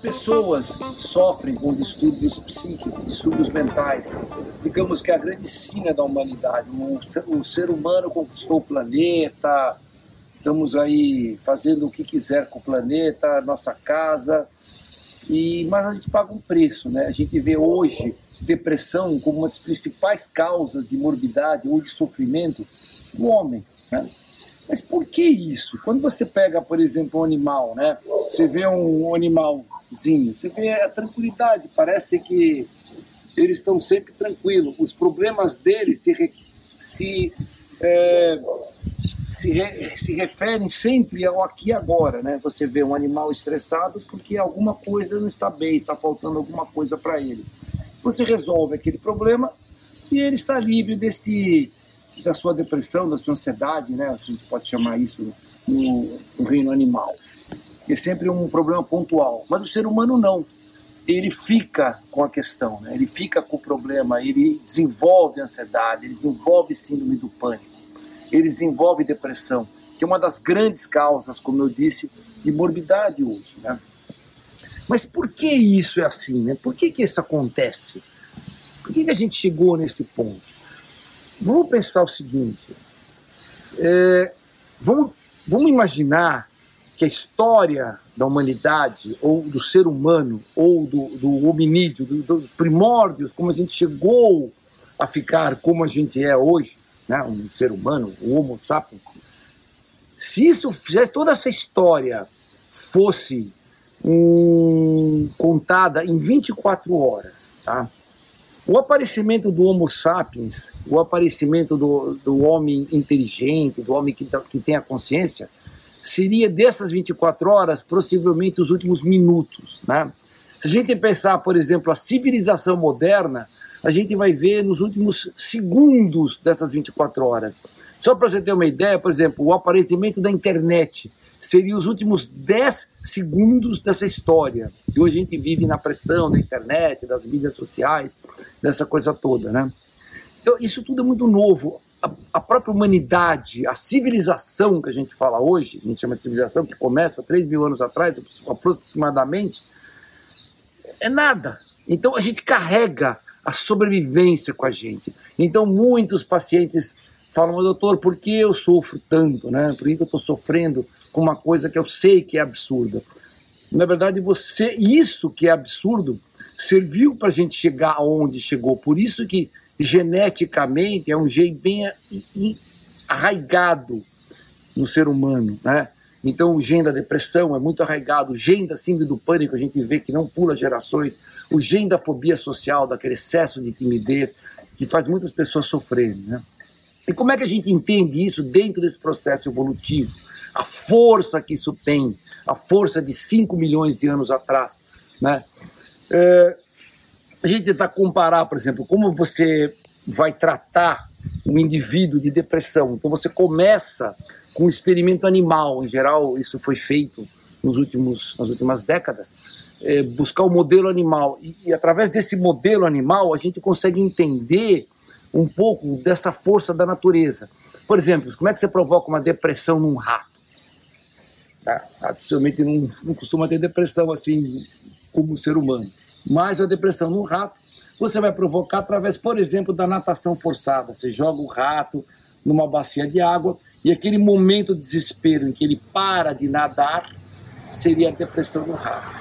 pessoas sofrem com distúrbios psíquicos, distúrbios mentais. Digamos que é a grande sina da humanidade. O ser, o ser humano conquistou o planeta, estamos aí fazendo o que quiser com o planeta, nossa casa, e mas a gente paga um preço, né? A gente vê hoje depressão como uma das principais causas de morbidade ou de sofrimento do homem, né? Mas por que isso? Quando você pega, por exemplo, um animal, né? Você vê um animalzinho, você vê a tranquilidade, parece que eles estão sempre tranquilos. Os problemas deles se, se é, se, re, se referem sempre ao aqui e agora, né? Você vê um animal estressado porque alguma coisa não está bem, está faltando alguma coisa para ele. Você resolve aquele problema e ele está livre deste da sua depressão, da sua ansiedade, né? Se a gente pode chamar isso no, no reino animal. É sempre um problema pontual. Mas o ser humano não. Ele fica com a questão, né? ele fica com o problema, ele desenvolve ansiedade, ele desenvolve síndrome do pânico ele desenvolve depressão, que é uma das grandes causas, como eu disse, de morbidade hoje. Né? Mas por que isso é assim? Né? Por que, que isso acontece? Por que, que a gente chegou nesse ponto? Vamos pensar o seguinte: é, vamos, vamos imaginar que a história da humanidade, ou do ser humano, ou do, do hominídeo, do, dos primórdios, como a gente chegou a ficar como a gente é hoje, né, um ser humano, o Homo sapiens, se isso se toda essa história fosse um, contada em 24 horas, tá? O aparecimento do Homo sapiens, o aparecimento do, do homem inteligente, do homem que, tá, que tem a consciência, seria dessas 24 horas, possivelmente os últimos minutos. Né? Se a gente pensar, por exemplo, a civilização moderna, a gente vai ver nos últimos segundos dessas 24 horas. Só para você ter uma ideia, por exemplo, o aparecimento da internet seria os últimos 10 segundos dessa história. E hoje a gente vive na pressão da internet, das mídias sociais, dessa coisa toda, né? Então, isso tudo é muito novo. A, a, própria humanidade, a civilização que a gente fala hoje, a gente chama de civilização, que começa 3 mil anos atrás, aproximadamente, é nada. Então a gente carrega a sobrevivência com a gente. Então, muitos pacientes falam, doutor, por que eu sofro tanto? Né? Por que eu estou sofrendo com uma coisa que eu sei que é absurda? Na verdade, você, isso que é absurdo, serviu para a gente chegar aonde chegou. Por isso que geneticamente é um jeito bem arraigado no ser humano, né? Então, o gene da depressão é muito arraigado, o gene da síndrome do pânico, a gente vê que não pula gerações, o gene da fobia social, daquele excesso de timidez, que faz muitas pessoas sofrerem. Né? E como é que a gente entende isso dentro desse processo evolutivo? A força que isso tem, a força de 5 milhões de anos atrás. Né? É, a gente tentar comparar, por exemplo, como você vai tratar um indivíduo de depressão. Então, você começa com experimento animal. Em geral, isso foi feito nos últimos, nas últimas décadas. É, buscar o modelo animal. E, e, através desse modelo animal, a gente consegue entender um pouco dessa força da natureza. Por exemplo, como é que você provoca uma depressão num rato? Ah, absolutamente não, não costuma ter depressão assim como ser humano. Mas a depressão no rato você vai provocar através, por exemplo, da natação forçada. Você joga o rato numa bacia de água e aquele momento de desespero em que ele para de nadar seria a depressão do rato.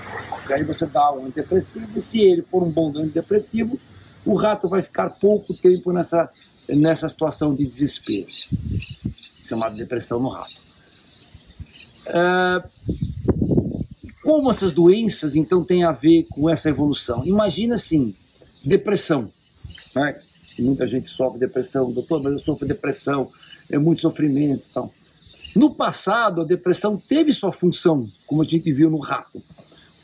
E aí você dá um antidepressivo, e se ele for um bom antidepressivo, o rato vai ficar pouco tempo nessa, nessa situação de desespero, chamada depressão no rato. É, como essas doenças, então, têm a ver com essa evolução? Imagina assim, depressão. Né? Muita gente sofre depressão, doutor, mas eu sofro depressão, é muito sofrimento. Então. No passado, a depressão teve sua função, como a gente viu no rato.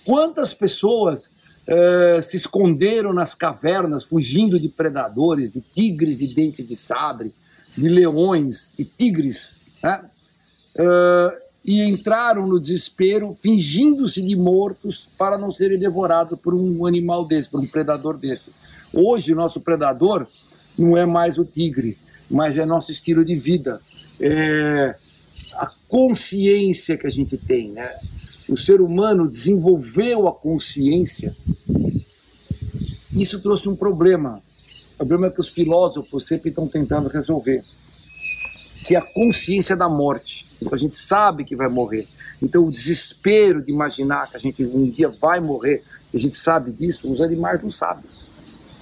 Quantas pessoas uh, se esconderam nas cavernas, fugindo de predadores, de tigres de dente de sabre, de leões, de tigres, né? uh, e entraram no desespero, fingindo-se de mortos para não serem devorados por um animal desse, por um predador desse. Hoje, nosso predador não é mais o tigre, mas é nosso estilo de vida. É a consciência que a gente tem, né? o ser humano desenvolveu a consciência, isso trouxe um problema. O problema é que os filósofos sempre estão tentando resolver, que é a consciência da morte. Então a gente sabe que vai morrer. Então o desespero de imaginar que a gente um dia vai morrer, a gente sabe disso, os animais não sabem.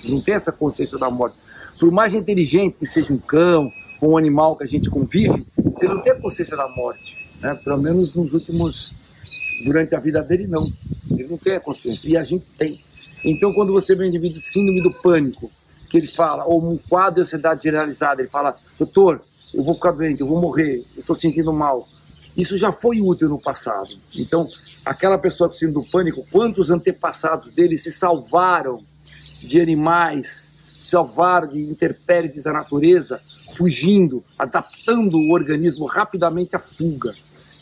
Não tem essa consciência da morte. Por mais inteligente que seja um cão ou um animal que a gente convive, ele não tem consciência da morte. Né? Pelo menos nos últimos. Durante a vida dele, não. Ele não tem a consciência. E a gente tem. Então, quando você vê um indivíduo síndrome do pânico, que ele fala, ou um quadro de ansiedade generalizada, ele fala, doutor, eu vou ficar doente, eu vou morrer, eu estou sentindo mal. Isso já foi útil no passado. Então, aquela pessoa com síndrome do pânico, quantos antepassados dele se salvaram de animais, salvaram de intempéries da natureza, fugindo, adaptando o organismo rapidamente à fuga.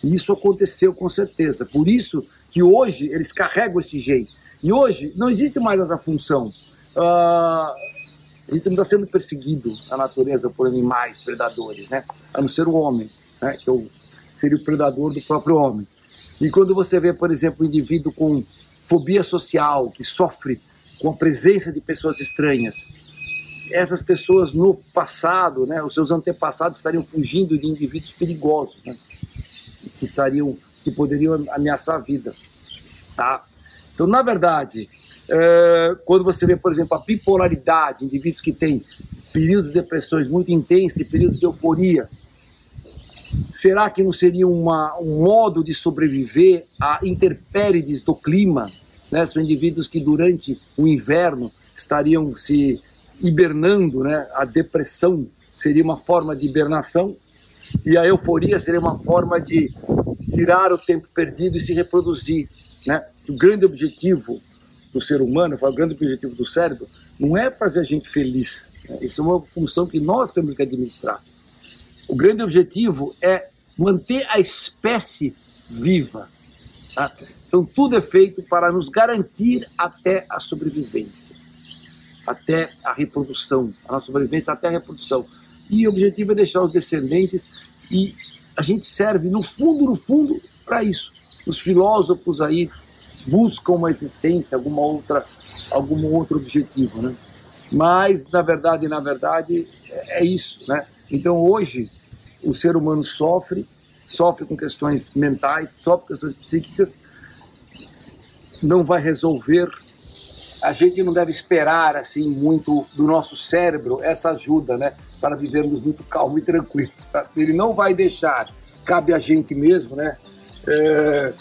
E isso aconteceu com certeza. Por isso que hoje eles carregam esse jeito. E hoje não existe mais essa função. Uh, a gente não está sendo perseguido na natureza por animais predadores, né? a não ser o homem, né? que é o, seria o predador do próprio homem. E quando você vê, por exemplo, um indivíduo com fobia social, que sofre com a presença de pessoas estranhas, essas pessoas no passado, né, os seus antepassados estariam fugindo de indivíduos perigosos, né, que estariam, que poderiam ameaçar a vida, tá? Então, na verdade, é, quando você vê, por exemplo, a bipolaridade, indivíduos que têm períodos de depressões muito intensos e períodos de euforia, será que não seria uma, um modo de sobreviver a intempéries do clima? Né? São indivíduos que durante o inverno estariam se hibernando, né? A depressão seria uma forma de hibernação e a euforia seria uma forma de tirar o tempo perdido e se reproduzir, né? O grande objetivo do ser humano, o grande objetivo do cérebro, não é fazer a gente feliz. Né? Isso é uma função que nós temos que administrar. O grande objetivo é manter a espécie viva. Tá? Então, tudo é feito para nos garantir até a sobrevivência até a reprodução, a nossa sobrevivência até a reprodução. E o objetivo é deixar os descendentes e a gente serve, no fundo, no fundo, para isso. Os filósofos aí buscam uma existência, alguma outra, algum outro objetivo, né? Mas, na verdade, na verdade, é, é isso, né? Então, hoje, o ser humano sofre, sofre com questões mentais, sofre com questões psíquicas, não vai resolver a gente não deve esperar assim muito do nosso cérebro essa ajuda, né, para vivermos muito calmo e tranquilos. Tá? Ele não vai deixar, cabe a gente mesmo, né, é,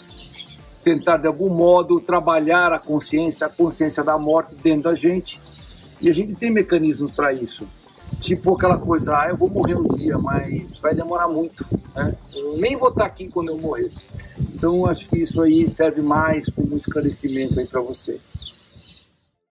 tentar de algum modo trabalhar a consciência, a consciência da morte dentro da gente. E a gente tem mecanismos para isso. Tipo aquela coisa, ah, eu vou morrer um dia, mas vai demorar muito. Né? Eu nem vou estar aqui quando eu morrer. Então acho que isso aí serve mais como um esclarecimento aí para você.